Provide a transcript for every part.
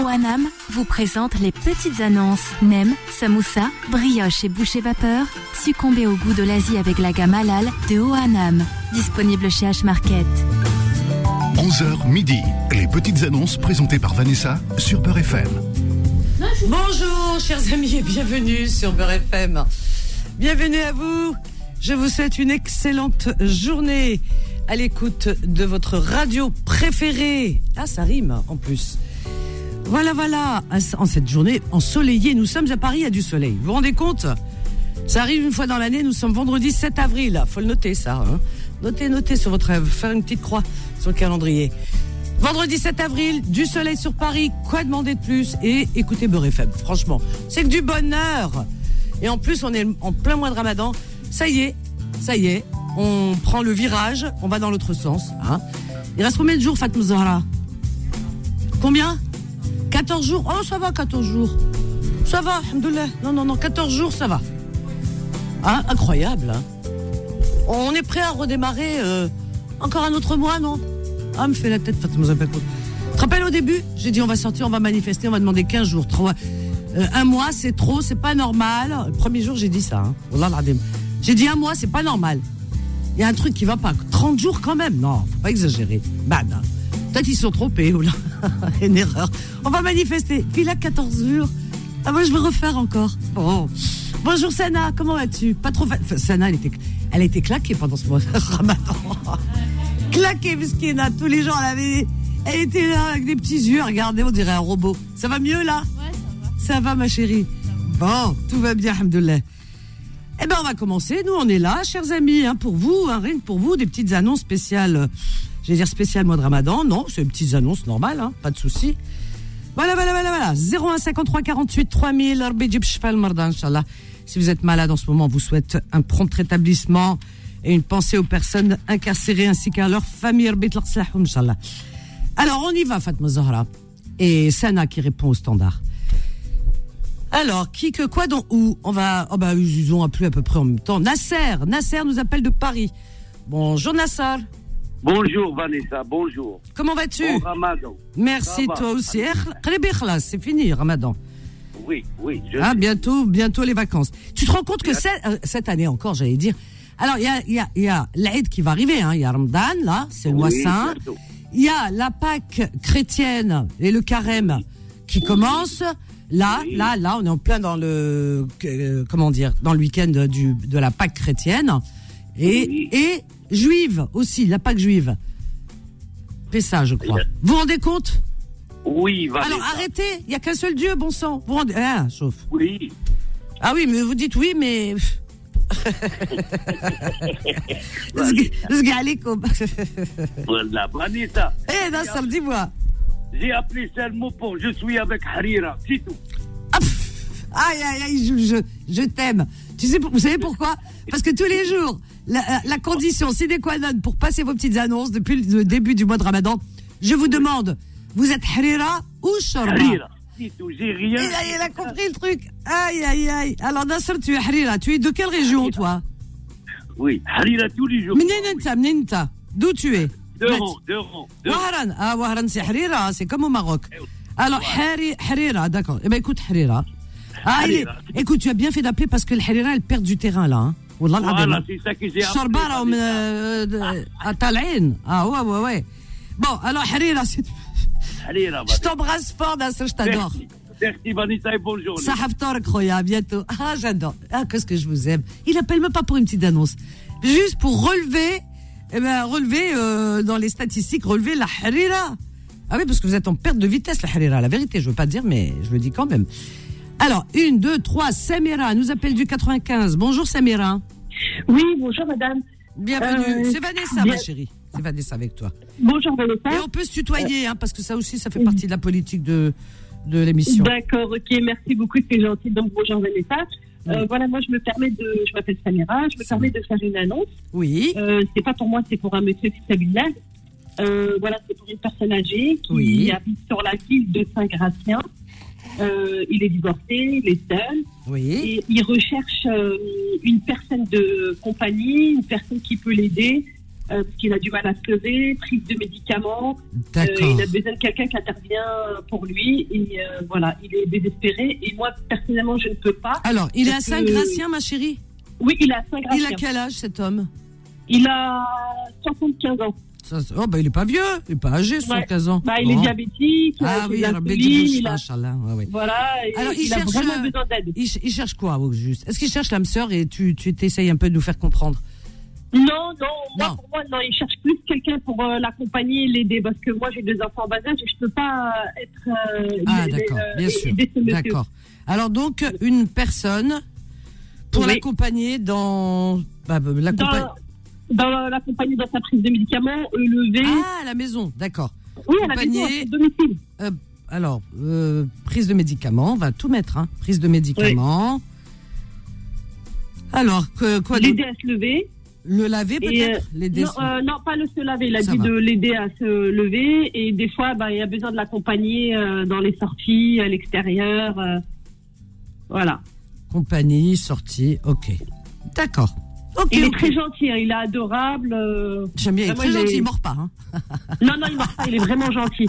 OANAM vous présente les petites annonces. Nem, samoussa, brioche et boucher vapeur. Succombez au goût de l'Asie avec la gamme halal de OANAM. Disponible chez H-Market. 11h midi. Les petites annonces présentées par Vanessa sur Beurre FM. Bonjour, chers amis, et bienvenue sur Beurre FM. Bienvenue à vous. Je vous souhaite une excellente journée à l'écoute de votre radio préférée. Ah, ça rime en plus. Voilà, voilà. En cette journée ensoleillée, nous sommes à Paris, a du soleil. Vous vous rendez compte? Ça arrive une fois dans l'année, nous sommes vendredi 7 avril. Faut le noter, ça. Hein. notez, notez sur votre rêve. Faire une petite croix sur le calendrier. Vendredi 7 avril, du soleil sur Paris, quoi demander de plus? Et écoutez Beurre FM, franchement, c'est que du bonheur. Et en plus, on est en plein mois de ramadan. Ça y est, ça y est, on prend le virage, on va dans l'autre sens. Hein. Il reste combien de jours, Fatma Combien? 14 jours Oh, ça va, 14 jours. Ça va, alhamdoulilah. Non, non, non, 14 jours, ça va. Hein Incroyable, hein On est prêt à redémarrer euh, encore un autre mois, non? Ah, me fait la tête, Zahra. Tu te rappelles au début? J'ai dit, on va sortir, on va manifester, on va demander 15 jours. 3, euh, un mois, c'est trop, c'est pas normal. Le premier jour, j'ai dit ça. Hein. J'ai dit un mois, c'est pas normal. Il y a un truc qui va pas. 30 jours quand même. Non, faut pas exagérer. Bah, Peut-être qu'ils sont trompés, là. Une erreur. On va manifester. Puis là, 14 jours. Ah, moi, je veux refaire encore. Oh. Bonjour, Sana. Comment vas-tu? Pas trop Sana, elle était, elle était claquée pendant ce mois ramadan. claquée, puisqu'il a tous les jours, elle avait, elle était là avec des petits yeux. Regardez, on dirait un robot. Ça va mieux, là? Ouais, ça va. Ça va, ma chérie? Bon, tout va bien, alhamdoulilah. Eh ben, on va commencer. Nous, on est là, chers amis, hein, pour vous, hein, rien que pour vous, des petites annonces spéciales. Je vais dire spéciales mois de Ramadan. Non, c'est une petite annonce normale, hein, pas de souci. Voilà, voilà, voilà, voilà. 01 53 48 3000. Si vous êtes malade en ce moment, on vous souhaite un prompt rétablissement et une pensée aux personnes incarcérées ainsi qu'à leurs familles. Alors, on y va, Fatma Zahra. Et Sana qui répond au standard. Alors, qui que quoi donc où? On va. Oh bah, ils ont appelé à peu près en même temps. Nasser, Nasser nous appelle de Paris. Bonjour Nasser. Bonjour Vanessa, bonjour. Comment vas-tu Bon Ramadan. Merci toi aussi. Eh, c'est fini Ramadan. Oui, oui. Je ah, bientôt, bientôt les vacances. Tu te rends compte que cette, euh, cette année encore, j'allais dire. Alors, il y a, y a, y a l'Aïd qui va arriver, hein. Il y a Ramadan, là, c'est le mois saint. Il y a la Pâque chrétienne et le carême qui commence. Là, là, là, on est en plein dans le, euh, comment dire, dans le week-end du, de la Pâque chrétienne et, et juive aussi, la Pâque juive. ça, je crois. Vous vous rendez compte? Oui, Vanessa. Alors arrêtez, il n'y a qu'un seul Dieu, bon sang. Vous rendez, ah, chauffe. Oui. Ah oui, mais vous dites oui, mais. voilà, Vanessa. Eh, Nasser, dis-moi. J'ai appelé ça le mot pour je suis avec Harira, c'est tout. Aïe, aïe, aïe, je, je, je t'aime. Tu sais, vous savez pourquoi? Parce que tous les jours, la, la condition sine qua non pour passer vos petites annonces depuis le début du mois de Ramadan, je vous demande, vous êtes Harira ou Shorba j'ai rien. Il a, il a compris le truc. Aïe, aïe, aïe. Alors, Nasser, tu es Harira. Tu es de quelle région, toi? Oui, Harira tous les jours. Mnenenta, Mnenenta. D'où tu es? De rang. Wahran. Ah, Wahran, c'est Harira. C'est comme au Maroc. Alors, Hari- Harira, d'accord. Eh ben, écoute, Harira. Ah, il est... Écoute, tu as bien fait d'appeler parce que le Harira, elle perd du terrain là. Hein. Voilà, hein. c'est ça que j'ai appelé. Euh, euh, à Talaïn. Ah ouais, ouais, ouais. Bon, alors Harira, c'est... Je t'embrasse fort, Nasser, je t'adore. Merci, Vanessa, et bonne journée. Sahaftar, bientôt. Ah, j'adore. Ah, qu'est-ce que je vous aime. Il appelle même pas pour une petite annonce. Juste pour relever, eh ben, relever euh, dans les statistiques, relever la Harira. Ah oui, parce que vous êtes en perte de vitesse, la Harira. La vérité, je ne veux pas dire, mais je le dis quand même. Alors, une, deux, trois, Samira nous appelle du 95. Bonjour, Samira. Oui, bonjour madame. Bienvenue. Euh, C'est Vanessa, bien- ma chérie. C'est Vanessa avec toi. Bonjour Et Vanessa. on peut se tutoyer, hein, parce que ça aussi, ça fait partie de la politique de, de l'émission. D'accord, ok, merci beaucoup, c'est gentil. Donc bonjour Vanessa. Euh, voilà, moi je me permets de, je m'appelle Samira, je me permets de faire une annonce. Oui. Euh, c'est pas pour moi, c'est pour un monsieur qui s'habille là. Euh, voilà, c'est pour une personne âgée qui Oui. habite sur la ville de Saint-Gratien. Euh, il est divorcé, il est seul Oui. et il recherche euh, une personne de compagnie, une personne qui peut l'aider euh, parce qu'il a du mal à se lever, prise de médicaments. Il a besoin de quelqu'un qui intervient pour lui. Et voilà, il est désespéré. Et moi, personnellement, je ne peux pas. Alors, il est à Saint-Gratien, ma chérie? Oui, il a 5 Il a quel âge, cet homme? Il a 75 ans. Ça, Oh, bah, il est pas vieux, il est pas âgé, 75 ans. Bah, il est Bon. diabétique. Ah il oui, a alors, il a- ouais, ouais. Voilà, Alors, il il, a cherche, vraiment euh, besoin d'aide. Il, ch- il cherche quoi, au juste? Est-ce qu'il cherche l'âme sœur et tu tu t'essayes un peu de nous faire comprendre? Non, non, moi, Non. pour moi, non, il cherche plus quelqu'un pour euh, l'accompagner et l'aider. Parce que moi, j'ai deux enfants en bas âge et je peux pas être. euh, Ah, d'accord, euh, bien sûr. D'accord. Alors, donc, une personne pour Oui. l'accompagner dans. Bah, bah, l'accompagner. Dans, l'accompagner dans sa prise de médicaments, euh, lever. Ah, à la maison, d'accord. oui, à la maison, à domicile. Euh, alors, euh, prise de médicaments, on va tout mettre, hein. Prise de médicaments. Alors, que, quoi L'aider à se lever. Le laver peut-être. Non, euh, non, pas le se laver. Il a Ça dit va. de l'aider à se lever. Et des fois, bah, il a besoin de l'accompagner euh, dans les sorties, à l'extérieur. voilà. Compagnie, sortie, ok. D'accord. Il est très gentil, hein, il est adorable. euh, J'aime bien, il est très il est- gentil, il mord pas. Hein. Non, non, il mord pas, il est vraiment gentil.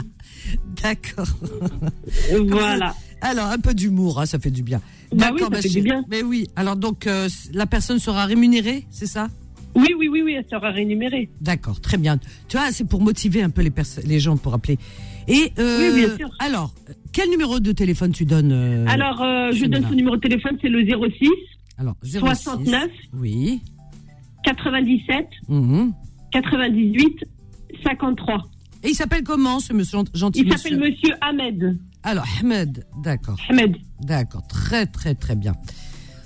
D'accord. Voilà. Alors, un peu d'humour, hein, ça fait du bien. Bah oui, D'accord, ça ma fait du bien. Mais oui, alors donc, euh, la personne sera rémunérée, c'est ça? Oui, oui, oui, oui, elle sera rémunérée. D'accord, très bien. Tu vois, c'est pour motiver un peu les, les gens pour appeler. Et euh, Oui, bien sûr. alors, quel numéro de téléphone tu donnes Alors, je donne son numéro de téléphone, c'est le 06 alors 06, 69. Oui. 97 mhm. 98 53. Et il s'appelle comment ce monsieur gentil Il s'appelle Monsieur Ahmed. Alors, Ahmed, d'accord. Ahmed. D'accord, très très très bien.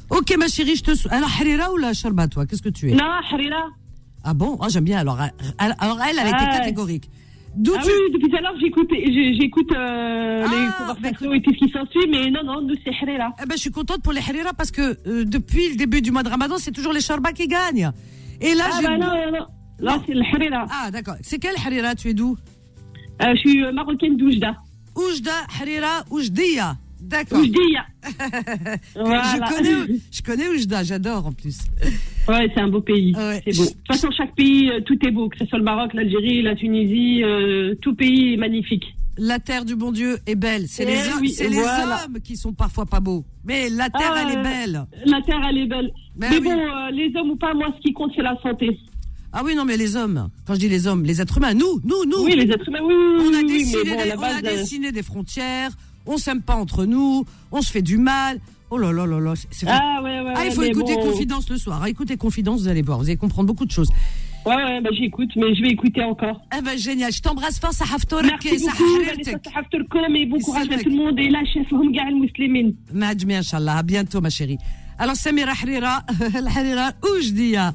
Ok ma chérie, je te sou- alors Harira ou la Sharba toi, qu'est-ce que tu es? Non, Harira. Ah bon, ah, j'aime bien. Alors, elle- alors elle, elle été Ah. catégorique. D'où Ah tu oui, depuis tout à l'heure, j'écoute, j'écoute euh, Ah, les conversations et tout ce qui s'ensuit, mais non, non, nous, c'est Harira. Eh ben, je suis contente pour les Harira parce que euh, depuis le début du mois de Ramadan, c'est toujours les Sharba qui gagnent. Et là, Ah, bah non, non, non. Là, c'est le Harira. Ah, d'accord. C'est quelle Harira Tu es d'où? Euh, je suis euh, marocaine d'Oujda. Oujda, Harira, Oujdia. D'accord. Oujdia. Je voilà. connais, je connais Oujda, j'adore en plus. Ouais, c'est un beau pays. Ouais. C'est beau. De toute façon, chaque pays, euh, tout est beau, que ce soit le Maroc, l'Algérie, la Tunisie, euh, tout pays est magnifique. La terre du bon Dieu est belle. C'est Eh les, hommes- oui, c'est les voilà. hommes qui sont parfois pas beaux. Mais la terre, Ah, elle est euh, belle. La terre, elle est belle. Ben mais oui. bon, euh, les hommes ou pas, moi, ce qui compte, c'est la santé. Ah oui, non, mais les hommes. Quand je dis les hommes, les êtres humains, nous, nous, nous. Oui, les êtres humains, oui, oui, on a oui, dessiné, mais bon, des, la on a base, dessiné des frontières on s'aime pas entre nous, on se fait du mal. Oh là là là là. C'est ah, ouais, ah, il faut écouter bon... Confidence le soir. Ah, écoutez Confidence, vous allez voir, vous allez comprendre beaucoup de choses. Ouais, ouais, bah j'écoute, mais je vais écouter encore. Ah bah génial, je t'embrasse fort, ça Sahaftourk. Merci beaucoup, et bon courage à tout le monde et lâchez-vous, les musulmans. Majmi, Inch'Allah, à bientôt ma chérie. Alors, Samira Harira, Harira Oujdia.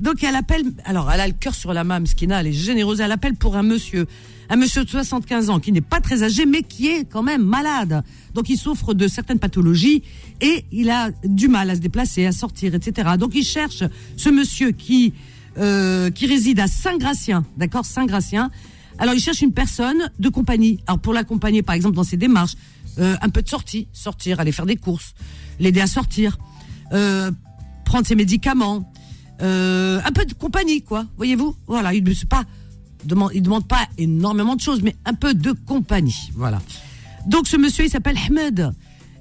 Donc, elle appelle, alors, elle a le cœur sur la main, Mskina, elle est généreuse. Elle appelle pour un monsieur, un monsieur de 75 ans, qui n'est pas très âgé, mais qui est quand même malade. Donc, il souffre de certaines pathologies et il a du mal à se déplacer, à sortir, etc. Donc, il cherche ce monsieur qui, euh, qui réside à Saint-Gratien, d'accord, Saint-Gratien. Alors, il cherche une personne de compagnie. Alors, pour l'accompagner, par exemple, dans ses démarches, euh, un peu de sortie, sortir, aller faire des courses, l'aider à sortir, euh, prendre ses médicaments, euh, un peu de compagnie, quoi. Voyez-vous Voilà, il ne pas demande, il demande pas énormément de choses, mais un peu de compagnie. Voilà. Donc, ce monsieur, il s'appelle Ahmed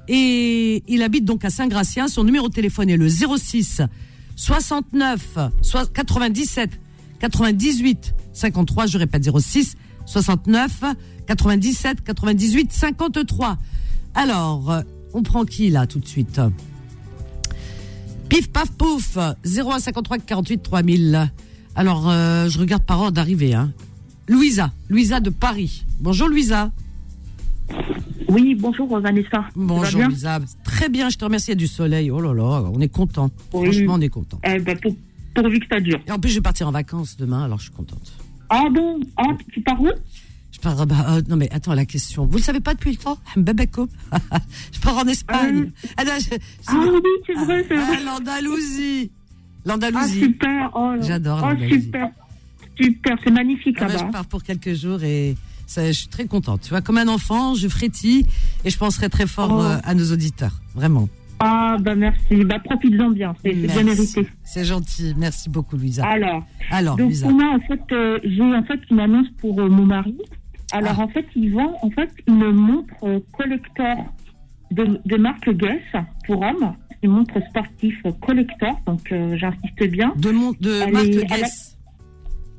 et il habite donc à Saint-Gratien. Son numéro de téléphone est le 06 69 soit 97 98 53. Je répète 06 69 97 98 53. Alors, on prend qui là tout de suite? Pif paf pouf 0153 48 3000. Alors, euh, je regarde par ordre d'arrivée. Hein. Louisa, Louisa de Paris. Bonjour Louisa. Oui, bonjour Vanessa. Bonjour Louisa. Très bien, je te remercie. Il y a du soleil. Oh là là, on est content. Oui. Franchement, on est content. Eh ben, pour, pourvu que ça dure. Et en plus, je vais partir en vacances demain, alors je suis contente. Ah bon? Ah, tu pars où? Je pars. bah, euh, non mais attends la question. Vous le savez pas depuis le temps? Je pars en Espagne. Ah, non, je- Ah oui, c'est vrai, c'est Ah, vrai. l'Andalousie. Ah, L'Andalousie. super. Oh, là. J'adore Oh, l'Andalousie. super. Super, c'est magnifique Ah, bah, là-bas. je pars pour quelques jours et ça, je suis très contente. Tu vois, comme un enfant, je frétille et je penserai très fort Oh. euh, à nos auditeurs. Vraiment. Ah, bah merci. Bah profites-en bien, c'est bien mérité. C'est gentil. Merci beaucoup, Louisa. Alors, Alors, donc Louisa. pour moi, en fait, euh, j'ai en fait une annonce pour euh, mon mari. Alors, Ah. en fait, il vend en fait une montre collector de, de marque Guess pour hommes. Une montre sportive collector, donc euh, j'insiste bien. De, mon, de Elle marque est- elle a- Guess.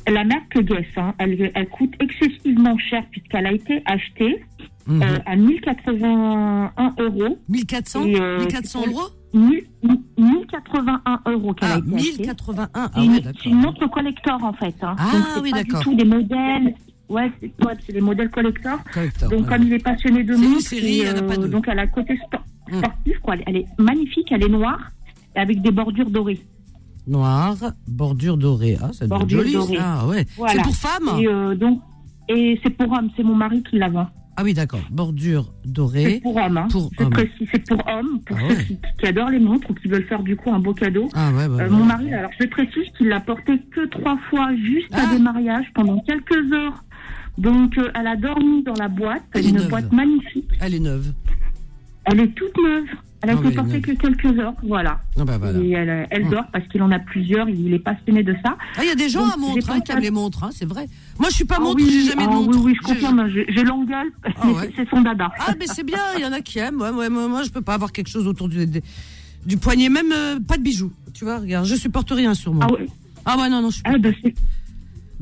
La marque Guess, hein, elle, elle coûte excessivement cher puisqu'elle a été achetée Mhm. euh, à 1081 euros. 1400 et, euh, 1400 c'est- euros 1000 1081 euros qu'elle a Ah, été achetée. 1081. C'est Ah ouais, c'est une d'accord. montre collector en fait. Hein. Ah, Donc, oui, pas d'accord. du tout des modèles. Ouais, c'est ouais, c'est des modèles collector. Collector, Donc comme il est passionné de C'est série, pas deux. donc elle a côté sport- Mm. sportif. Quoi. Elle, elle est magnifique, elle est noire avec des bordures dorées. Noir, bordure dorée. Ah, ça Bordure joli, dorée. ça. Ouais. Voilà. C'est pour femme Et euh, donc et c'est pour homme, c'est mon mari qui la vend. Ah oui, d'accord. Bordure C'est dorée. pour homme, hein. Pour c'est précis, c'est pour homme, pour Ah ceux ouais. qui, qui adorent les montres ou qui veulent faire du coup un beau cadeau. Ah ouais, Euh. Mon mari, alors je précise qu'il l'a porté que trois fois juste Ah. à des mariages pendant quelques heures. Donc euh, elle a dormi dans la boîte, Elle est une neuve. boîte magnifique. Elle est neuve. Elle est toute neuve. Elle a Ah, elle été portée que quelques heures, voilà. Ah bah voilà. Et elle, elle Mm. dort parce qu'il en a plusieurs, il est passionné de ça. Ah, il y a des gens Donc, à montre j'ai hein, qui aiment les montres, hein, c'est vrai. Moi, je suis pas Ah montre, oui, j'ai jamais de ah montre. Oui, oui, je J'ai- confirme, je l'engueule, Ah ouais. c'est son dada. Ah, mais c'est bien, il y en a qui aiment. Ouais, ouais, moi, moi, je peux pas avoir quelque chose autour du, poignet, même euh, pas de bijoux. Tu vois, regarde, je supporte rien sur moi. Ah ouais, Ah ouais, non, non, je suis pas. ah, bah,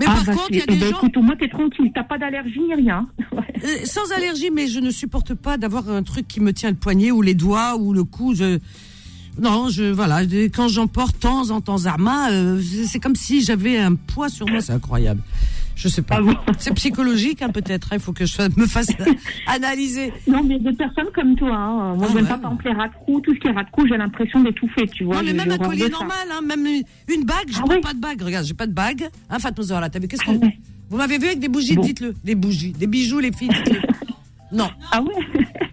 Mais ah, par bah, contre, il y a des ben, gens écoute, au moins t'es tranquille, t'as pas d'allergie ni rien. Ouais. euh, sans allergie, mais je ne supporte pas d'avoir un truc qui me tient le poignet ou les doigts ou le cou. Je... Non, je voilà, quand j'en porte temps en temps Zarma, euh, c'est comme si j'avais un poids sur moi, c'est incroyable. Je sais pas. Ah bon C'est psychologique hein, peut-être. hein, Il faut que je me fasse analyser. Non, mais il y a des personnes comme toi. Hein. Moi, Ah j'aime ouais. pas, par exemple, les rats-de-cou. Tout ce qui est rat-de-cou, j'ai l'impression d'étouffer, tu vois. non, mais même un collier normal, hein, même une bague, je Ah porte oui. pas de bague. Regarde, j'ai pas de bague. Hein, Fatma Zahra, t'as vu qu'est-ce que Ah ouais. vous m'avez vu avec des bougies Bon. Dites-le, des bougies, des bijoux, les filles. dites-le. non, Ah ouais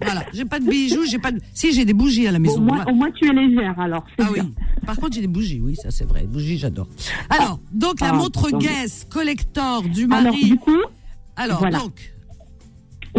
voilà, j'ai pas de bijoux, j'ai pas de. Si j'ai des bougies à la maison. au, moins, voilà. au moins, tu es légère, alors. Ah oui. Par contre, j'ai des bougies, oui, ça c'est vrai. Les bougies, j'adore. Alors, donc la Ah, montre. Guess collector du Alors, mari. du coup, Alors, voilà. donc,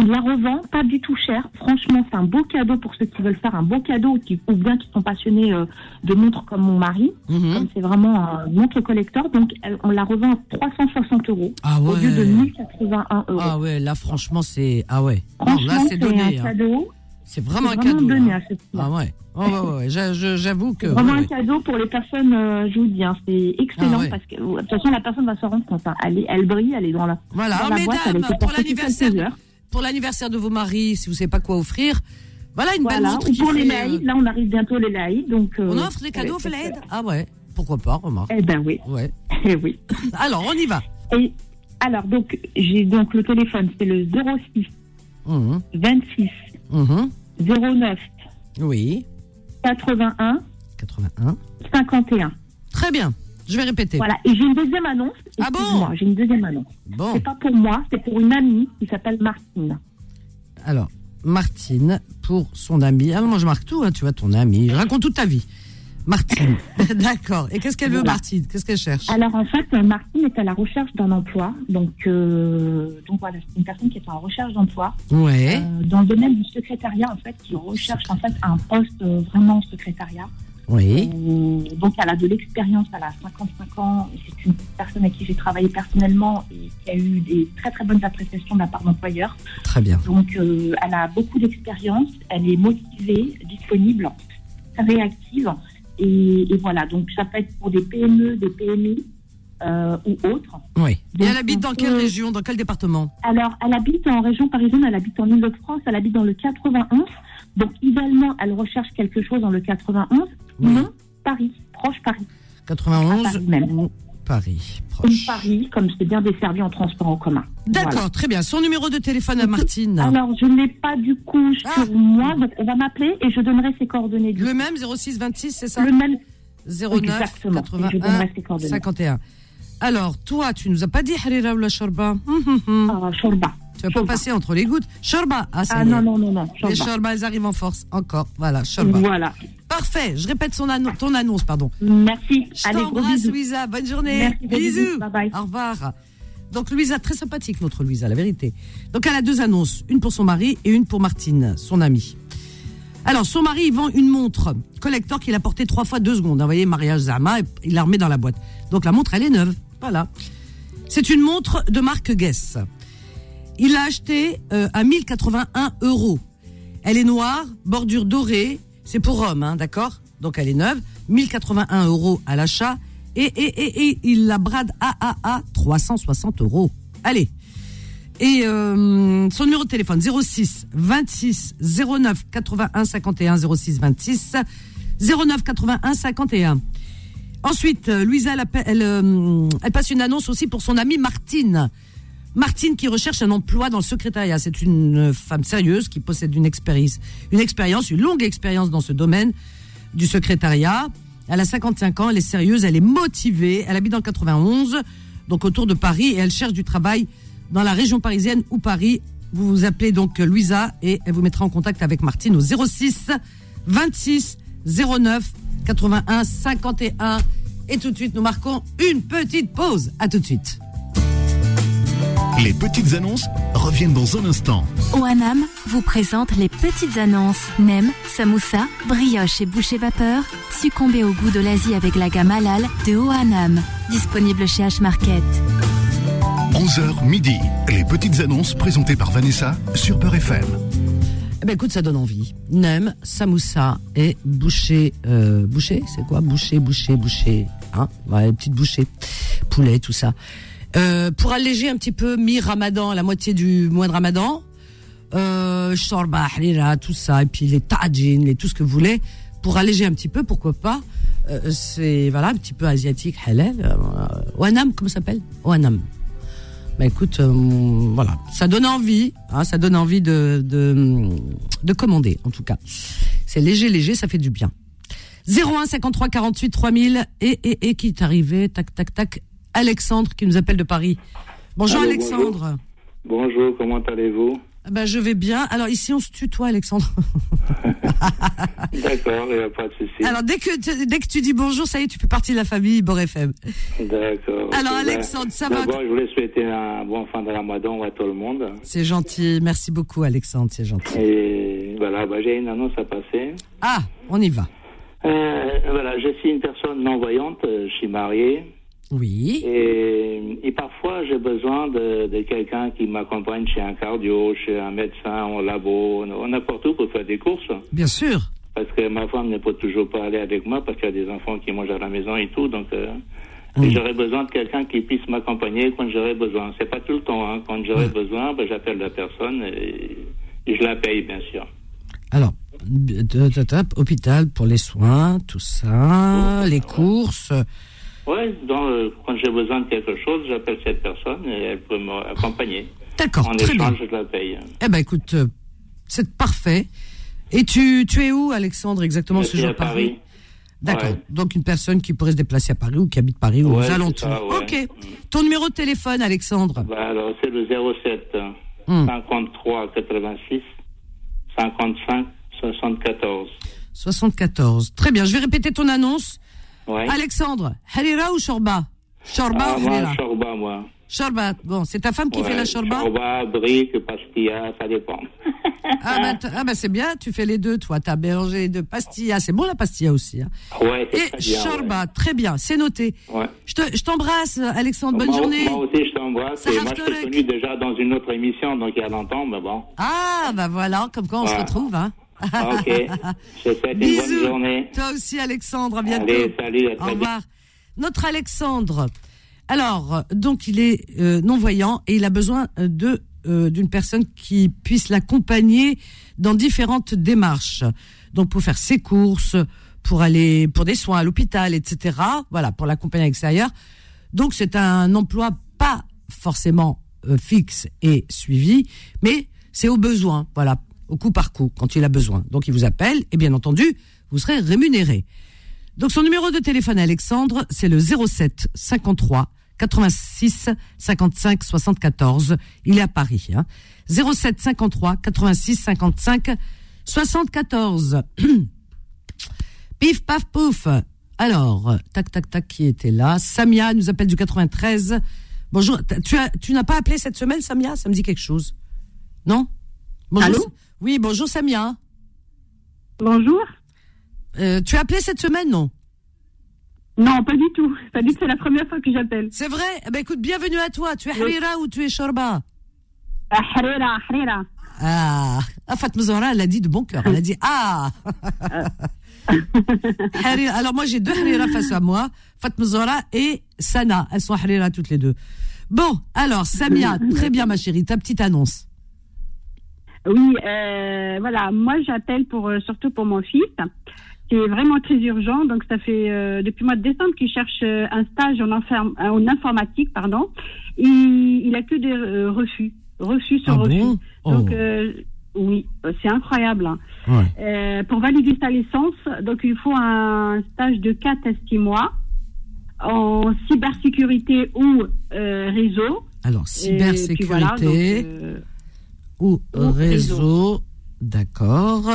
on la revend pas du tout cher. Franchement, c'est un beau cadeau pour ceux qui veulent faire un beau cadeau qui, ou bien qui sont passionnés euh, de montres comme mon mari. mhm. Comme c'est vraiment une montre collector, donc elle- on la revend à 360 euros ah au lieu de ouais. 1081 euros. Ah ouais, là franchement c'est ah ouais. Non, Franchement, là c'est c'est donné. un hein. cadeau. C'est vraiment C'est un vraiment cadeau. donné à ce. Ah ouais. Oh, ouais, ouais, ouais. J'a- je- J'avoue que. Vraiment ouais, un ouais. cadeau pour les personnes, euh, je vous dis, hein, c'est excellent Ah ouais. parce que de toute façon la personne va se rendre compte. hein. elle, est- elle brille, elle est dans la, Voilà, dans Oh, la boîte, elle mesdames, pour l'anniversaire. Pour l'anniversaire de vos maris, si vous savez pas quoi offrir, voilà une belle Voilà. montre Ou qui pour les Laïd, euh, là on arrive bientôt les Laïd, donc. euh, On offre des cadeaux, Flaid Ah ouais. Pourquoi pas, remarque. Eh ben oui, Ouais. eh oui. Alors on y va. Et alors donc j'ai donc le téléphone, c'est le 06 Mhm. 26 Mhm. 09 Oui. 81 81. 51. Très bien. Je vais répéter. Voilà. Et j'ai une deuxième annonce. Ah bon J'ai une deuxième annonce. Bon. C'est pas pour moi, c'est pour une amie qui s'appelle Martine. Alors, Martine, pour son amie. Ah, moi, je marque tout, hein, tu vois, ton amie. Je raconte toute ta vie. Martine. D'accord. Et qu'est-ce qu'elle veut, Voilà. Martine? Qu'est-ce qu'elle cherche? Alors en fait, Martine est à la recherche d'un emploi. Donc, euh, donc voilà, c'est une personne qui est en recherche d'emploi Ouais. euh, dans le domaine du secrétariat en fait, qui recherche en fait un poste euh, vraiment en secrétariat. Oui. Euh, donc elle a de l'expérience, elle a 55 ans. C'est une personne avec qui j'ai travaillé personnellement et qui a eu des très très bonnes appréciations de la part d'employeurs. Très bien. Donc euh, elle a beaucoup d'expérience, elle est motivée, disponible, réactive. Et, et voilà, donc ça peut être pour des PME, des PMI euh, ou autres. Oui. Et elle habite dans quelle région? Dans quel département? Alors, elle habite en région parisienne, elle habite en Ile-de-France, elle habite dans le 91. Donc, idéalement, elle recherche quelque chose dans le 91. Non, Paris, proche Paris. 91 À Paris même. Paris. Proche. Paris, comme c'est bien desservi en transport en commun. D'accord, Voilà. très bien. Son numéro de téléphone à Martine. Alors, je ne l'ai pas du coup sur Ah. moi, donc on va m'appeler et je donnerai ses coordonnées. Du Le même 06 26, c'est ça Le même 09 Exactement. Et je 81 donnerai ses coordonnées. 51. Alors, toi, tu nous as pas dit Harira ou la Shorba? Hum, hum, hum. Ah, Shorba. Tu vas pas passer entre les gouttes. Shorba Ah, ça Ah non, non, non, non. Les Shorba. Shorba, elles arrivent en force. Encore. Voilà, Shorba. Voilà. Parfait. Je répète son annon- ton annonce, pardon. Merci. Je t'embrasse. Louisa. Bonne journée. Merci, bisous. bisous. Bye bye. Au revoir. Donc, Louisa, très sympathique, notre Louisa, la vérité. Donc, elle a deux annonces. Une pour son mari et une pour Martine, son amie. Alors, son mari, il vend une montre collector qu'il a portée trois fois deux secondes. Vous voyez, mariage Zama, il la remet dans la boîte. Donc la montre, elle est neuve. Voilà. C'est une montre de marque Guess. Il l'a achetée euh, à 1081 euros. Elle est noire, bordure dorée. C'est pour homme, hein, d'accord Donc elle est neuve. 1081 euros à l'achat. Et, et, et, et il la brade à, à, à 360 euros. Allez. Et euh, son numéro de téléphone 06 26 09 81 51 06 26 09 81 51. Ensuite, euh, Louisa, elle, euh, elle passe une annonce aussi pour son amie Martine. Martine qui recherche un emploi dans le secrétariat. C'est une femme sérieuse qui possède une expérience, une expérience, une longue expérience dans ce domaine du secrétariat. Elle a 55 ans, elle est sérieuse, elle est motivée, elle habite dans le 91, donc autour de Paris, et elle cherche du travail dans la région parisienne ou Paris. Vous vous appelez donc Louisa et elle vous mettra en contact avec Martine au 06 26 09 81 51. Et tout de suite, nous marquons une petite pause. À tout de suite. Les petites annonces reviennent dans un instant. OANAM vous présente les petites annonces. Nem, samoussa, brioche et boucher vapeur. Succombez au goût de l'Asie avec la gamme halal de OANAM. Disponible chez H-Market. 11h midi. Les petites annonces présentées par Vanessa sur Peur FM. Eh ben écoute, ça donne envie. Nem, samoussa et boucher. Euh, boucher, c'est quoi? Boucher, boucher, boucher. Hein? Ouais, les petites bouchées. Poulet, tout ça. Euh, pour alléger un petit peu mi-ramadan, la moitié du mois de ramadan, euh, shorba, harira, tout ça, et puis les tajin, les tout ce que vous voulez, pour alléger un petit peu, pourquoi pas. Euh, c'est voilà un petit peu asiatique, halal. Euh, Oanam, comment ça s'appelle? Oanam. Bah écoute, euh, voilà, ça donne envie, hein, ça donne envie de, de, de commander, en tout cas. C'est léger, léger, ça fait du bien. 01 53 48 3000 et, et, et qui est arrivé, tac, tac, tac, Alexandre qui nous appelle de Paris. Bonjour Allô, Alexandre. Bonjour, comment allez-vous? Ah Ben, je vais bien. Alors ici on se tutoie Alexandre. D'accord, il n'y a pas de souci. Alors dès que, tu- dès que tu dis bonjour, ça y est, tu fais partie de la famille Bord FM. D'accord. Alors, ok, Alexandre, ça va D'abord, je voulais souhaiter un bon fin de ramadan à tout le monde. C'est gentil, merci beaucoup Alexandre, c'est gentil. Et voilà, bah, j'ai une annonce à passer. Ah, on y va. Euh, voilà, je suis une personne non-voyante, euh, je suis marié. Oui. Et, et parfois, j'ai besoin de, de quelqu'un qui m'accompagne chez un cardio, chez un médecin, au labo, n'importe où pour faire des courses. Bien sûr. Parce que ma femme ne peut toujours pas aller avec moi parce qu'il y a des enfants qui mangent à la maison et tout. Donc, euh, et j'aurais besoin de quelqu'un qui puisse m'accompagner quand j'aurai besoin. C'est pas tout le temps. Hein. Quand j'aurai besoin, ben, j'appelle la personne et, et je la paye, bien sûr. Alors, hôpital pour les soins, tout ça, les courses. Donc, euh, quand j'ai besoin de quelque chose, j'appelle cette personne et elle peut m'accompagner. D'accord, En très bien. échange, je la paye. Eh ben écoute, euh, c'est parfait. Et tu, tu es où, Alexandre, exactement Je ce suis jour à Paris. D'accord. Ouais. Donc une personne qui pourrait se déplacer à Paris ou qui habite Paris ou Ouais, aux alentours. ça, ouais. Ok. Ton numéro de téléphone, Alexandre. Bah, alors, c'est le 07 Hmm. 53 86 55 74. 74. Très bien. Je vais répéter ton annonce. Ouais. Alexandre, Harira ou Shorba? Shorba ah, ou moi, Harira Shorba, moi. Shorba. Bon, c'est ta femme qui fait la Shorba? Shorba, brique, pastilla, ça dépend. Ah bah, t- ah bah, c'est bien, tu fais les deux, toi. T'as mélangé de pastilla. C'est bon la pastilla aussi. Hein. Ouais, Et très bien. Shorba, très bien, c'est noté. Ouais. Je te- je t'embrasse, Alexandre. Bonne moi, journée. Moi aussi, je t'embrasse. Ça Et moi, je t'ai connu déjà dans une autre émission, donc il y a longtemps, mais bon. Ah, bah voilà, comme quoi on se retrouve. Hein. Ah, ok. Je te souhaite une Bisous. bonne journée. Toi aussi, Alexandre. À bientôt. Allez, salut, à Au revoir. Notre Alexandre. Alors, donc, il est euh, non-voyant et il a besoin euh, de euh, d'une personne qui puisse l'accompagner dans différentes démarches. Donc, pour faire ses courses, pour aller pour des soins à l'hôpital, etc. Voilà, pour l'accompagner à l'extérieur. Donc, c'est un emploi pas forcément euh, fixe et suivi, mais c'est au besoin. Voilà, au coup par coup, quand il a besoin. Donc, il vous appelle et bien entendu, vous serez rémunéré. Donc son numéro de téléphone Alexandre, c'est le 07 53 86 55 74. Il est à Paris. Hein. 07 53 86 55 74. Pif paf pouf. Alors, tac tac tac qui était là? Samia nous appelle du 93. Bonjour, tu as tu n'as pas appelé cette semaine Samia? Ça me dit quelque chose. Non? Bonjour. Allô? Oui, bonjour Samia. Bonjour. Euh, tu as appelé cette semaine, non? Non, pas du tout. Pas du tout. C'est la première fois que j'appelle. C'est vrai? Eh ben, écoute, bienvenue à toi. Tu es Harira ou tu es Shorba? Ah, Harira, Harira. Ah, ah Fatma Zahra, elle a dit de bon cœur. Elle a dit Ah Harira. Alors moi, j'ai deux Harira face à moi. Fatma Zahra et Sana. Elles sont Harira toutes les deux. Bon, alors, Samia, très bien, ma chérie, ta petite annonce. Oui, euh, voilà. Moi, j'appelle pour euh, surtout pour mon fils. C'est vraiment très urgent. Donc, ça fait euh, depuis le mois de décembre qu'il cherche un stage en, informatique, pardon. Et il a que des euh, refus, refus sur Ah refus. bon? Oh. Donc, euh, oui, c'est incroyable. hein. Ouais. Pour valider sa licence, donc il faut un stage de 4 à 6 mois en cybersécurité ou réseau. Alors, voilà, donc, cybersécurité euh, ou ou réseau, réseau. d'accord.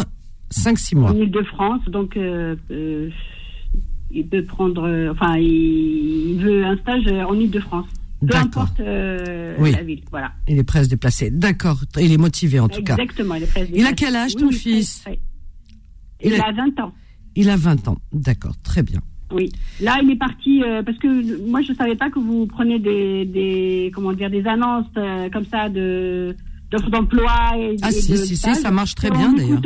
5-6 mois. en Ile-de-France, donc euh, euh, il peut prendre, enfin, il, veut un stage en Ile-de-France. Peu D'accord. importe euh, Oui. la ville, voilà. Il est prêt à se déplacer. D'accord. Il est motivé, en tout cas. Exactement, il est prêt à se Il a quel âge, Oui, ton oui, fils. Il Il, a- a 20 ans. Il a 20 ans. D'accord. Très bien. Oui. Là, il est parti euh, parce que moi, je savais pas que vous prenez des, des comment dire, des annonces euh, comme ça de d'offres d'emploi. Et, Ah, et si, de si, si, ça marche très bien, en d'ailleurs.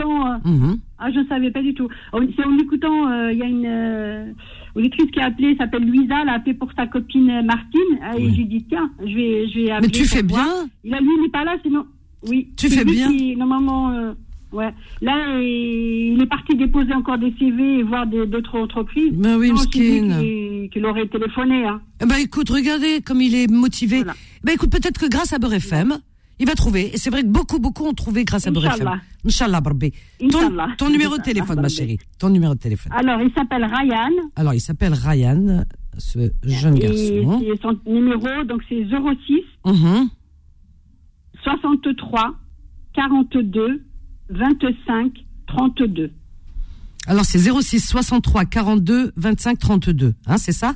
euh, Mhm. ah, je savais pas du tout. C'est en écoutant, euh, il y a une euh, auditrice qui a appelé, s'appelle Louisa, elle a appelé pour sa copine euh, Martine. euh, Et Oui. j'ai dit tiens, je vais, je vais appeler. Mais tu fais bien. Il a lui, il n'est pas là, sinon. Oui. Tu fais lui bien. qui, normalement, euh, ouais. Là, il est parti déposer encore des CV et voir d'autres entreprises. Ben oui, lui Qu'il aurait téléphoné. Hein. Eh ben, écoute, regardez comme il est motivé. Voilà. Ben, écoute, peut-être que grâce à Beurre FM, il va trouver. Et c'est vrai que beaucoup, beaucoup ont trouvé grâce à Beurre FM. Inch'Allah. Barbi. Ton, numéro de téléphone, ma chérie. Ton numéro de téléphone. Alors, il s'appelle Ryan. Alors, il s'appelle Ryan, ce jeune Et garçon. c'est son numéro, donc c'est 06 Mhm. 63 42 25 32. Alors, c'est 06 63 42 25 32. Hein, c'est ça?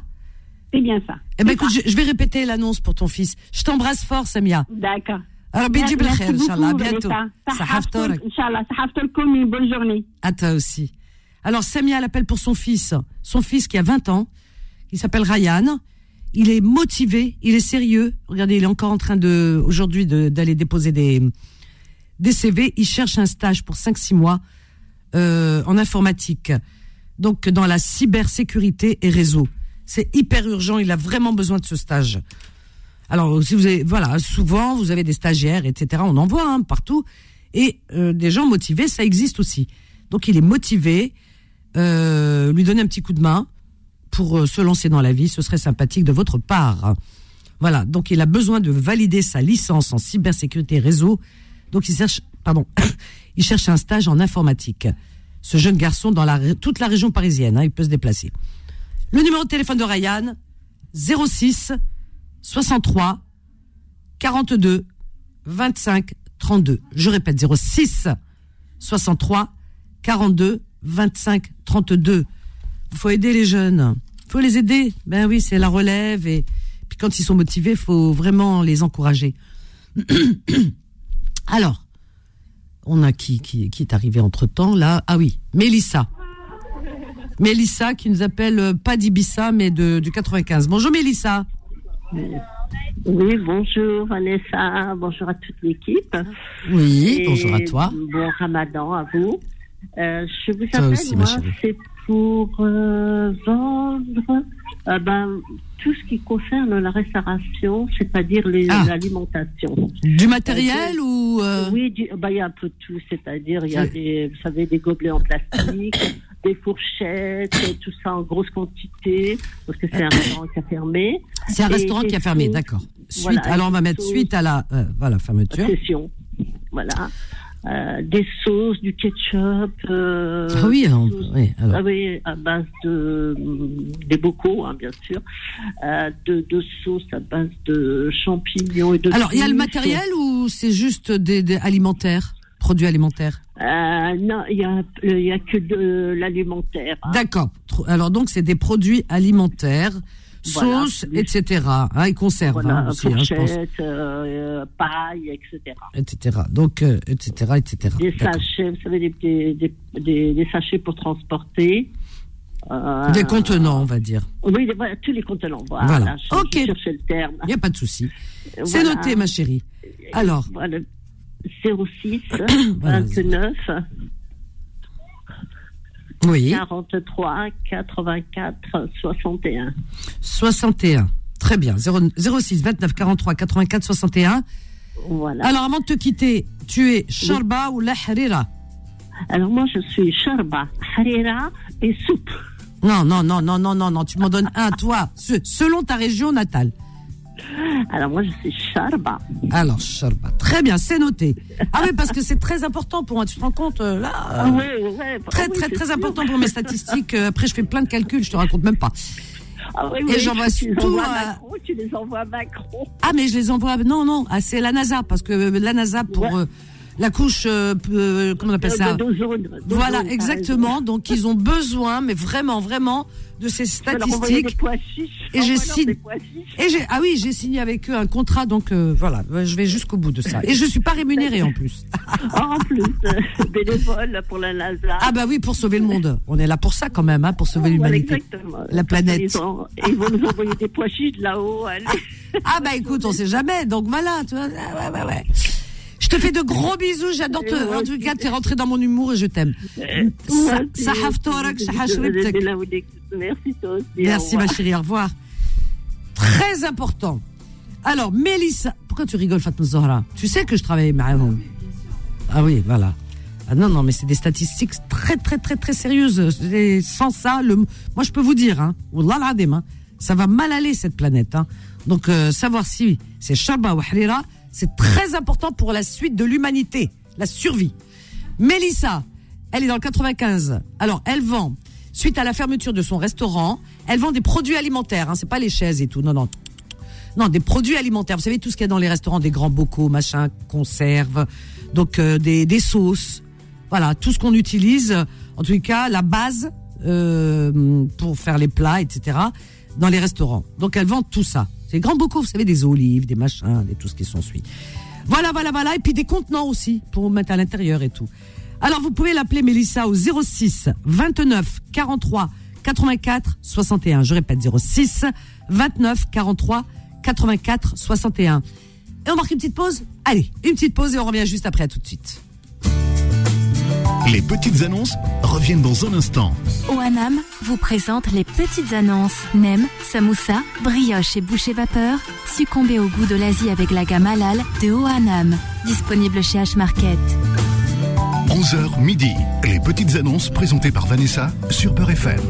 C'est bien ça. Eh ben, C'est écoute, je, je vais répéter l'annonce pour ton fils. Je t'embrasse fort, Samia. D'accord. Bidjib l'khair, beaucoup, Inch'Allah. À bientôt. Inch'Allah. Une bonne journée. À toi aussi. Alors, Samia, elle appelle pour son fils. Son fils qui a 20 ans. Il s'appelle Ryan. Il est motivé, il est sérieux. Regardez, il est encore en train de, aujourd'hui, de- d'aller déposer des, des CV. Il cherche un stage pour 5-6 mois, euh, en informatique. Donc, dans la cybersécurité et réseau. C'est hyper urgent. Il a vraiment besoin de ce stage. Alors, si vous voilà, souvent, vous avez des stagiaires, etc. On en voit, hein, partout. Et euh, des gens motivés, ça existe aussi. Donc, il est motivé. Euh, lui donner un petit coup de main pour euh, se lancer dans la vie, ce serait sympathique de votre part. Voilà. Donc, il a besoin de valider sa licence en cybersécurité réseau. Donc, il cherche, pardon, il cherche un stage en informatique. Ce jeune garçon dans la, toute la région parisienne, hein, il peut se déplacer. Le numéro de téléphone de Ryan, 06 63 42 25 32. Je répète, 06 63 42 25 32. Il faut aider les jeunes. Il faut les aider. Ben oui, c'est la relève et puis quand ils sont motivés, faut vraiment les encourager. Alors, on a qui, qui, qui est arrivé entre temps là? Ah oui, Mélissa. Mélissa qui nous appelle euh, pas d'Ibissa mais de, du 95. Bonjour Mélissa. Oui, bonjour Vanessa, bonjour à toute l'équipe. Oui, Et bonjour à toi. Bon ramadan à vous. Euh, je vous appelle, aussi, moi, c'est pour euh, vendre euh, ben, tout ce qui concerne la restauration, c'est-à-dire les- Ah. l'alimentation. Du matériel ou euh, Oui, ben, il y a un peu de tout, c'est-à-dire il y a des, vous savez, des gobelets en plastique, des fourchettes, tout ça en grosse quantité, parce que c'est un restaurant qui a fermé. c'est un Et restaurant qui a fermé, d'accord. Suite, Voilà, alors on va mettre suite à la euh, voilà fermeture. session. Voilà. Euh, des sauces, du ketchup. euh, Ah oui, alors, sauces- oui, alors. ah oui, à base de des bocaux, hein, bien sûr, euh, de, de sauces à base de champignons et de. Alors il y a le matériel ou c'est juste des, des alimentaires, produits alimentaires Euh, non, il y a y a que de l'alimentaire. hein. D'accord. Alors donc c'est des produits alimentaires Voilà. sauce, etc. Hein, et conserve Voilà, hein, aussi, hein, je pense, fourchette, euh, paille, etc. etc. Donc, euh, etc., etc. Des sachets, vous savez, des, des, des, sachets pour transporter. Euh, Des contenants, on va dire. Oui, voilà, tous les contenants. Voilà. Je, Ok. je le terme. Il n'y a pas de souci. C'est noté, ma chérie. Alors, Voilà. 06 Voilà. 29 oui, 43 84 61. 61. Très bien. 0, 06 29 43 84 61. Voilà. Alors, avant de te quitter, tu es Sharba ou la Harira? Alors moi, je suis Sharba, Harira et soupe. Non, non, non, non, non, non, non. Tu m'en donnes un, toi, selon ta région natale. Alors moi, je suis Sharba. Alors, Sharba. Très bien, c'est noté. Ah oui, parce que c'est très important pour moi. Tu te rends compte, euh, là Ah oui, ouais, bah Très, oui, très, très sûr. important pour mes statistiques. Euh, Après, je fais plein de calculs, je te raconte même pas. Ah oui, Et j'envoie tout à- à Macron, tu les envoies à Macron. Ah, mais je les envoie. Non, non, ah, c'est la NASA, parce que la NASA, pour Ouais. euh, la couche, euh, euh, comment on appelle ça De- d'ozone, Voilà, exactement. Donc, ils ont besoin, mais vraiment, vraiment, de ces statistiques. Et j'ai signé-. Et j'ai, ah oui, j'ai signé avec eux un contrat, donc euh, voilà, je vais jusqu'au bout de ça. Et je suis pas rémunérée en plus. En plus, euh, bénévole pour la NASA. Ah bah oui, pour sauver le monde. On est là pour ça quand même, hein, pour sauver Voilà, l'humanité. exactement. La planète. Ils, ont- ils vont nous envoyer des pois chiches de là-haut. allez. Ah bah écoute, on sait jamais. Donc voilà, tu vois. ah, ouais, ouais, ouais. Je te fais de gros bisous, j'adore te. En tout cas, t'es rentré dans mon humour et je t'aime. Merci toi aussi. Merci au ma chérie, au revoir. Très important. Alors, Mélissa, pourquoi tu rigoles Fatma Zahra? Tu sais que je travaille avec eux. Ah oui, voilà. Ah non, non, mais c'est des statistiques très, très, très, très sérieuses. Et sans ça, le, moi, je peux vous dire, hein, hein, ça va mal aller, cette planète. Hein. Donc, euh, savoir si c'est Sharba ou Harira, c'est très important pour la suite de l'humanité, la survie. Mélissa, elle est dans le 95. Alors, elle vend, suite à la fermeture de son restaurant, elle vend des produits alimentaires. Hein, c'est pas les chaises et tout. Non, non. Non, des produits alimentaires. Vous savez tout ce qu'il y a dans les restaurants, des grands bocaux, machin, conserves, donc euh, des, des sauces. Voilà, tout ce qu'on utilise. En tout cas, la base euh, pour faire les plats, etc. Dans les restaurants. Donc, elle vend tout ça. C'est des grands vous savez, des olives, des machins, des tout ce qui s'ensuit. Voilà, voilà, voilà. Et puis des contenants aussi pour mettre à l'intérieur et tout. Alors, vous pouvez l'appeler Mélissa au 06 29 43 84 61. Je répète, 06 29 43 84 61. Et on marque une petite pause? Allez, une petite pause et on revient juste après. À tout de suite. Les petites annonces reviennent dans un instant. OANAM vous présente les petites annonces. Nem, samoussa, brioche et boucher vapeur. Succombez au goût de l'Asie avec la gamme halal de OANAM. Disponible chez H-Market. 11h midi. Les petites annonces présentées par Vanessa sur Peur FM.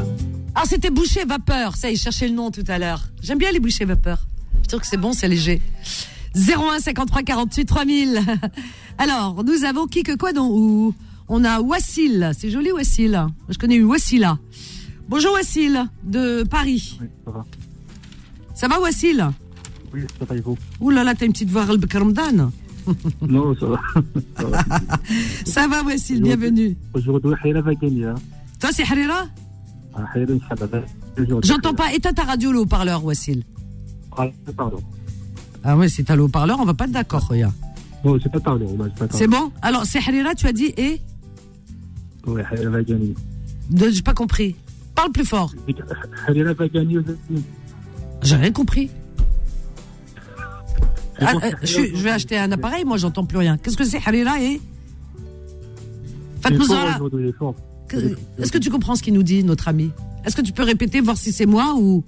Alors, c'était boucher vapeur. Ça, il cherchait le nom tout à l'heure. J'aime bien les bouchers vapeur. Je trouve que c'est bon, c'est léger. 01 53 48 3000. Alors, nous avons qui que quoi donc où? On a Wassil. C'est joli Wassil. Je connais une Wassila. Bonjour Wassil de Paris. Oui, ça va. Ça va Wassil? Oui, ça va et vous? Ouh là là, t'as une petite voix al. Non, ça va. ça va. Ça va Wassil, bienvenue. Aujourd'hui, Haïra va gagner. Hein. Toi c'est Harira? Ah, J'entends pas. Éteins ta radio le haut-parleur Wassil? Ah, pardon. Ah ouais, c'est à le haut-parleur, on va pas être d'accord, regarde. Non, j'ai pas parlé. on va- pas. C'est bon? Alors, c'est Harira, tu as dit et? J'ai pas compris. Parle plus fort. J'ai rien compris. Ah, euh, je, vais acheter un appareil, moi j'entends plus rien. Qu'est-ce que c'est Harira et que- Est-ce que tu comprends ce qu'il nous dit, notre ami? Est-ce que tu peux répéter, voir si c'est moi ou.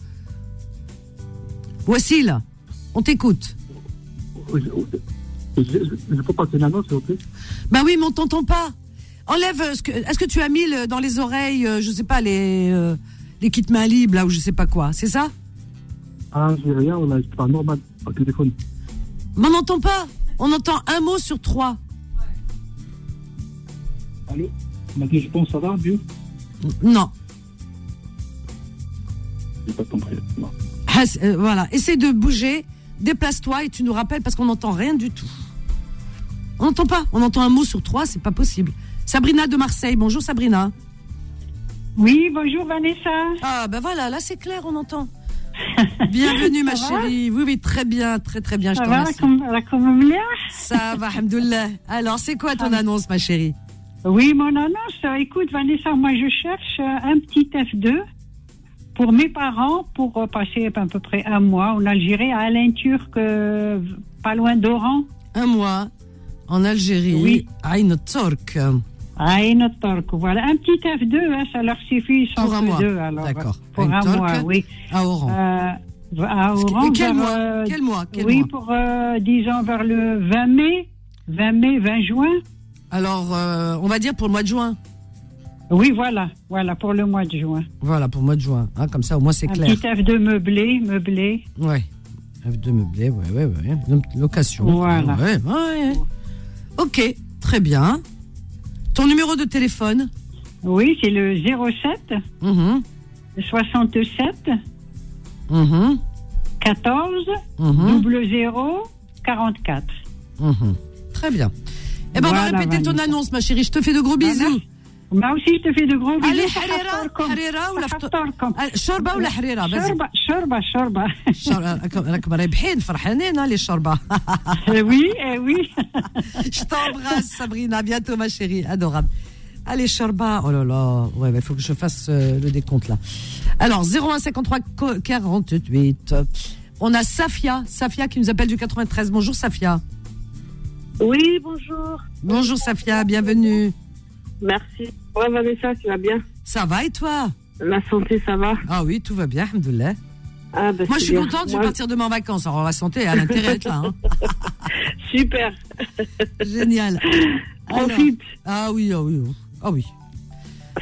Wassil, on t'écoute. Je je peux passer une annonce, s'il vous plaît? Bah oui, mais on t'entend pas. Enlève. euh, que- Est-ce que tu as mis le- dans les oreilles, euh, je sais pas, les, euh, les kits mains libres, là, ou je sais pas quoi C'est ça Ah, j'ai rien, on a pas normal au téléphone. Mais on n'entend pas. On entend un mot sur trois. Allô Maintenant, je pense, ça va, mieux Non. J'ai pas compris. Non. Ah, euh, voilà, essaie de bouger, déplace-toi et tu nous rappelles parce qu'on n'entend rien du tout. On n'entend pas, on entend un mot sur trois, c'est pas possible. Sabrina de Marseille. Bonjour Sabrina. Oui, bonjour Vanessa. Ah ben voilà, là c'est clair, on entend. Bienvenue ma chérie. Oui, oui, très bien, très très bien. Je ça va. Ça va, alhamdoulilah. Alors, c'est quoi ton ah. annonce ma chérie? Oui, mon annonce, euh, écoute Vanessa, moi je cherche euh, un petit F2 pour mes parents pour euh, passer à peu près un mois en Algérie, à Alain Turc, pas loin d'Oran. Un mois en Algérie, oui. Aïn Turc. À Ain Turc, voilà. Un petit F2, hein, ça leur suffit, ils sont Pour un mois. deux, alors. D'accord. Pour un Turc, mois, oui. À Oran. Euh, à Oran, quel vers, mois euh, Quel mois Quel Oui, mois pour, euh, disons, vers le 20 mai, 20 mai, 20 juin. Alors, euh, on va dire pour le mois de juin. Oui, voilà, voilà, pour le mois de juin. Voilà, pour le mois de juin. hein, comme ça, au moins, c'est Un clair. petit F2 meublé, meublé. Ouais. F2 meublé, ouais, ouais, ouais. Lo- Location. Voilà. Ouais, ouais. Ok, très bien. Ton numéro de téléphone Oui, c'est le 07 Mhm, 67 mhm, 14 mhm, 00 44. mhm. Très bien. Eh ben, on va répéter ton annonce, ma chérie. Je te fais de gros bisous. aussi, je te fais de gros bisous. Allez, Ça Harira, فطركم. Harira ou la Ça fto- فطركم. Ah, Shorba ou la harira Vas-y. شوربة شوربة شوربة شر- راكم رابحين فرحانين hein, les shorba. Eh oui, eh oui. Je t'embrasse, Sabrina. À bientôt, ma chérie. Adorable. Allez, Shorba. Oh là là. Ouais, il faut que je fasse euh, le décompte là. Alors, 0153 co- 48. On a Safia. Safia qui nous appelle du 93. Bonjour, Safia. Oui, bonjour. Bonjour, Safia. Bienvenue. Merci. Ouais, Vanessa, tu vas bien? Ça va et toi? La santé, ça va? Ah oui, tout va bien, alhamdoulilah. ah, bah, Moi, je suis bien. contente, je vais partir demain en vacances. Alors, la santé, elle a intérêt à être là. hein. Super. Génial. Alors- Profite. ah oui, ah oui. Ah oui.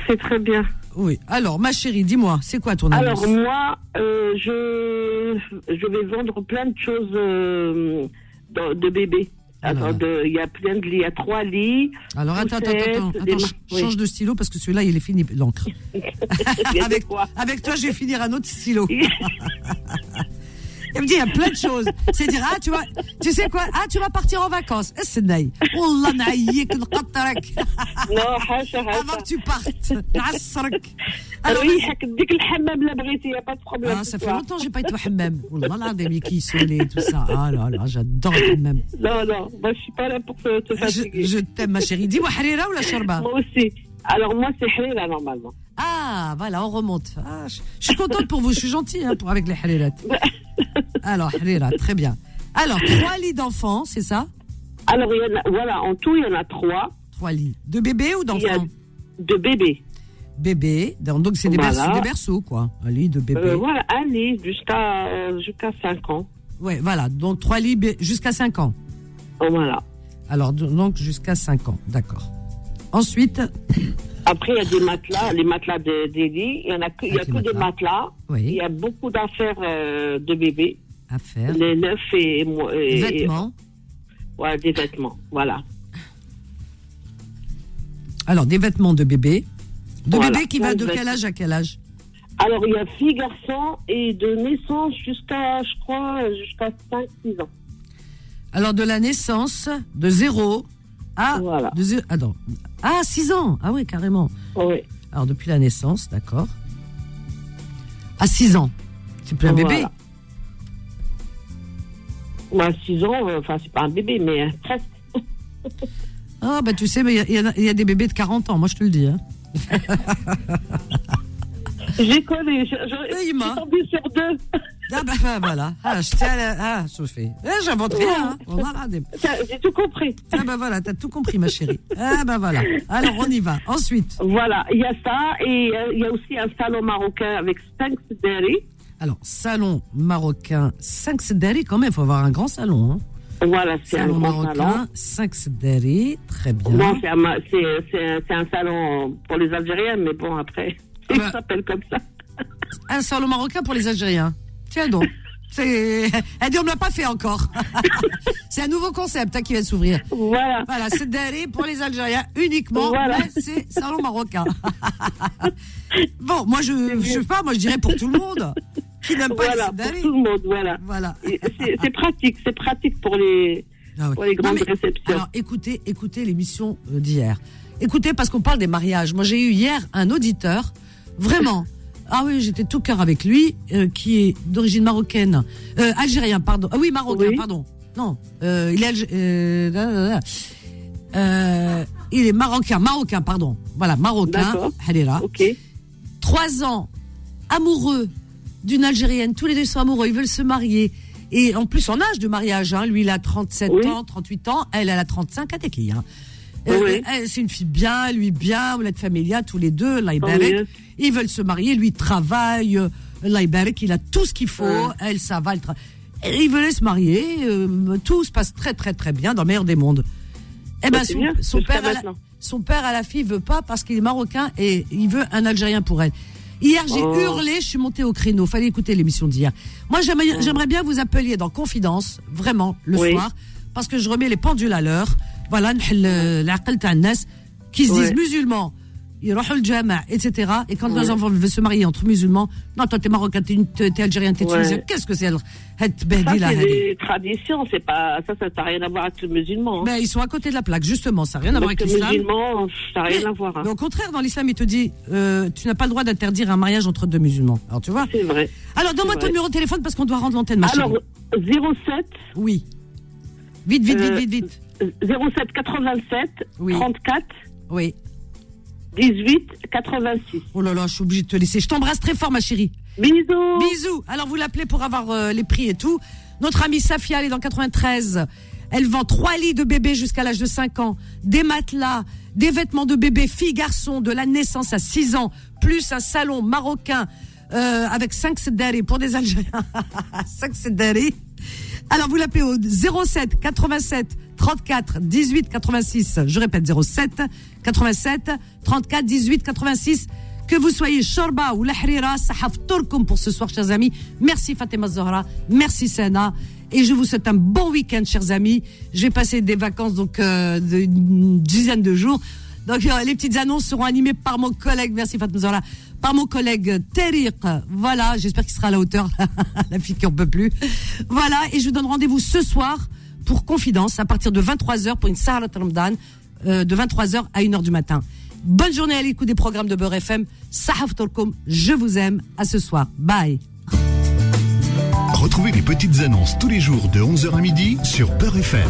C'est très bien. Oui. Alors, ma chérie, dis-moi, c'est quoi ton annonce Alors, moi, euh, je, je vais vendre plein de choses euh, de, de bébés. Alors. Il y a plein de lits. Il y a trois lits. Alors attends, attends, attends, attends, ma- ch- oui. change de stylo parce que celui-là il est fini l'encre. Avec, avec toi, je vais finir un autre stylo. Il me dit, il y a plein de choses. C'est-à-dire, ah, tu vas, tu sais quoi, ah, tu vas partir en vacances. Eh, c'est naï. Wallah, naïk, nqatrak. Non, hacha, hacha. Avant que tu partes. Nassrak. Ah Alors, oui, dik le hammam, la bréti, il n'y a pas de problème. Ah, ça fait longtemps que j'ai pas été au hammam. Wallah, là, des qui sonnaient, tout ça. Ah là là, j'adore le hammam. Non, non, moi, je suis pas là pour te, te fatiguer. Je, je t'aime, ma chérie. Dis-moi, harira ou la sharba? Moi aussi. Alors moi c'est Hrila normalement. Ah, voilà, on remonte. Ah, je, je suis contente pour vous, je suis gentille hein, pour, avec les harirat. Alors, harira, très bien. Alors, trois lits d'enfants, c'est ça? Alors il y en a, voilà, en tout il y en a trois Trois lits. De bébés ou d'enfants? de bébés. Bébés, donc c'est des, Voilà. berceaux, des berceaux, quoi. Un lit de bébé. Euh, voilà, un lit jusqu'à euh, jusqu'à 5 ans. Ouais, voilà, donc trois lits jusqu'à 5 ans. Oh, Voilà. Alors, do- donc jusqu'à 5 ans, d'accord. Ensuite, Après il y a des matelas, les matelas de- des lits. Il y en a que, il y a que des matelas. matelas. Il oui, y a beaucoup d'affaires euh, de bébés. à faire. Les neufs et, et- Vêtements. et- ouais, des vêtements. Voilà. Alors, des vêtements de bébé. De Voilà, bébé qui va de quel âge à quel âge? Alors il y a filles, garçons et de naissance jusqu'à, je crois, jusqu'à 5-6 ans. Alors, de la naissance, de 0 à. Voilà. De zé- attends. Ah, 6 ans Ah oui, carrément. Oui. Alors, depuis la naissance, d'accord. À 6 ans. C'est plus un bébé. Voilà. Moi, 6 ans, euh, enfin, c'est pas un bébé, mais euh, presque. Ah, bah tu sais, mais il y y, y a des bébés de 40 ans, moi je te le dis. Hein. J'ai connu, ma. tombée sur deux. Ah, bah, bah, voilà. Ah, je tiens à la- Ah, fais. Eh, J'invente rien. Hein. J'ai tout compris. Ah, bah voilà, t'as tout compris, ma chérie. Ah, bah voilà. Alors, on y va. Ensuite. Voilà, il y a ça, et euh, il y a aussi un salon marocain avec 5 sedari. Alors, salon marocain, 5 sedari, quand même, il faut avoir un grand salon. Hein. Voilà, c'est un marocain, salon. 5 sedari, très bien. Non, un, un, c'est un salon pour les Algériens, mais bon, après, Ah il bah. s'appelle comme ça. Un salon marocain pour les Algériens. Tiens donc. Elle dit, on me l'a pas fait encore. c'est un nouveau concept hein, qui vient de s'ouvrir. Voilà. Voilà, c'est Dari pour les Algériens uniquement. Voilà. c'est salon marocain. bon, moi je, je sais pas, moi je dirais pour tout le monde qui n'aime pas Voilà, les pour tout le monde, voilà. Voilà. C'est pratique, c'est pratique pour les, Ah ouais. pour les Non, grandes mais- réceptions. Alors écoutez, écoutez l'émission euh, d'hier. Écoutez parce qu'on parle des mariages. Moi j'ai eu hier un auditeur, vraiment, Ah oui, j'étais tout cœur avec lui, euh, qui est d'origine marocaine, euh, algérien, pardon. Ah oui, marocain, Oui. pardon. Non, euh, il est algé- là, là, là. Il est marocain, marocain, pardon. Voilà, marocain. Halira. Ok. Trois ans, amoureux d'une Algérienne. Tous les deux sont amoureux, ils veulent se marier. Et en plus, en âge de mariage, hein, lui, il a 37 Oui. ans, 38 ans, elle, elle a 35, à hein. Oui, oui. elle, c'est une fille bien, lui bien, vous êtes familia, tous les deux, mieux. ils veulent se marier, lui il travaille, euh, Ibarak, il a tout ce qu'il faut, elle ça va, elle ils veulent se marier, euh, tout se passe très très très bien dans le meilleur des mondes. Eh ben Bah, son, bien, son jusqu'à père, à la, son père à la fille veut pas parce qu'il est marocain et il veut un Algérien pour elle. Hier j'ai Oh. hurlé, je suis montée au créneau, fallait écouter l'émission d'hier. Moi j'aimerais Oh. bien vous appeliez dans Confidence, vraiment le Oui. soir, parce que je remets les pendules à l'heure Voilà, نحل العقل تاع الناس qui se disent Ouais. musulmans. Ils rohou le jama, etc. Et quand Ouais. leurs enfants veulent se marier entre musulmans, non, toi t'es marocain, t'es une- t'es algérien, t'es Ouais. tunisien, qu'est-ce que c'est elle cette Ça, berdila, c'est hadi des traditions, c'est pas, ça, ça n'a rien à voir avec le musulman. hein. Ben, ils sont à côté de la plaque, justement, ça n'a rien à voir Avec avec le l'islam. musulman, ça n'a rien Mais- à voir. hein. Mais au contraire, dans l'islam, il te dit, euh, tu n'as pas le droit d'interdire un mariage entre deux musulmans. Alors, tu vois C'est vrai. Alors, donne-moi C'est ton vrai. numéro de téléphone parce qu'on doit rendre l'antenne, ma Alors, chérie. 07 Oui. Vite, vite, Euh, vite, vite, vite. 07 87 Oui. 34 Oui. 18 86. Oh là là, je suis obligée de te laisser. Je t'embrasse très fort, ma chérie. Bisous. Bisous. Alors, vous l'appelez pour avoir euh, les prix et tout. Notre amie Safia, elle est dans 93. Elle vend trois lits de bébé jusqu'à l'âge de 5 ans, des matelas, des vêtements de bébé, filles, garçons, de la naissance à 6 ans, plus un salon marocain euh, avec 5 sedari pour des Algériens. 5 sedari. Alors, vous l'appelez au 07 87 34 18 86. Je répète, 07 87 34 18 86. Que vous soyez Shorba ou Lahrira, Sahaf Turkum pour ce soir, chers amis. Merci Fatima Zahra, merci Sana. Et je vous souhaite un bon week-end, chers amis. Je vais passer des vacances donc euh, d'une dizaine de jours. Donc euh, les petites annonces seront animées par mon collègue, merci Fatima Zahra, par mon collègue Tariq. Voilà, j'espère qu'il sera à la hauteur, la fille qui en peut plus. Voilà, et je vous donne rendez-vous ce soir pour Confidence à partir de 23h pour une Sahara Ramadan euh, de 23h à 1h du matin. Bonne journée à l'écoute des programmes de Beurre FM. Sahaf Torkom, je vous aime. À ce soir. Bye. Retrouvez les petites annonces tous les jours de 11h à midi sur Peur FM.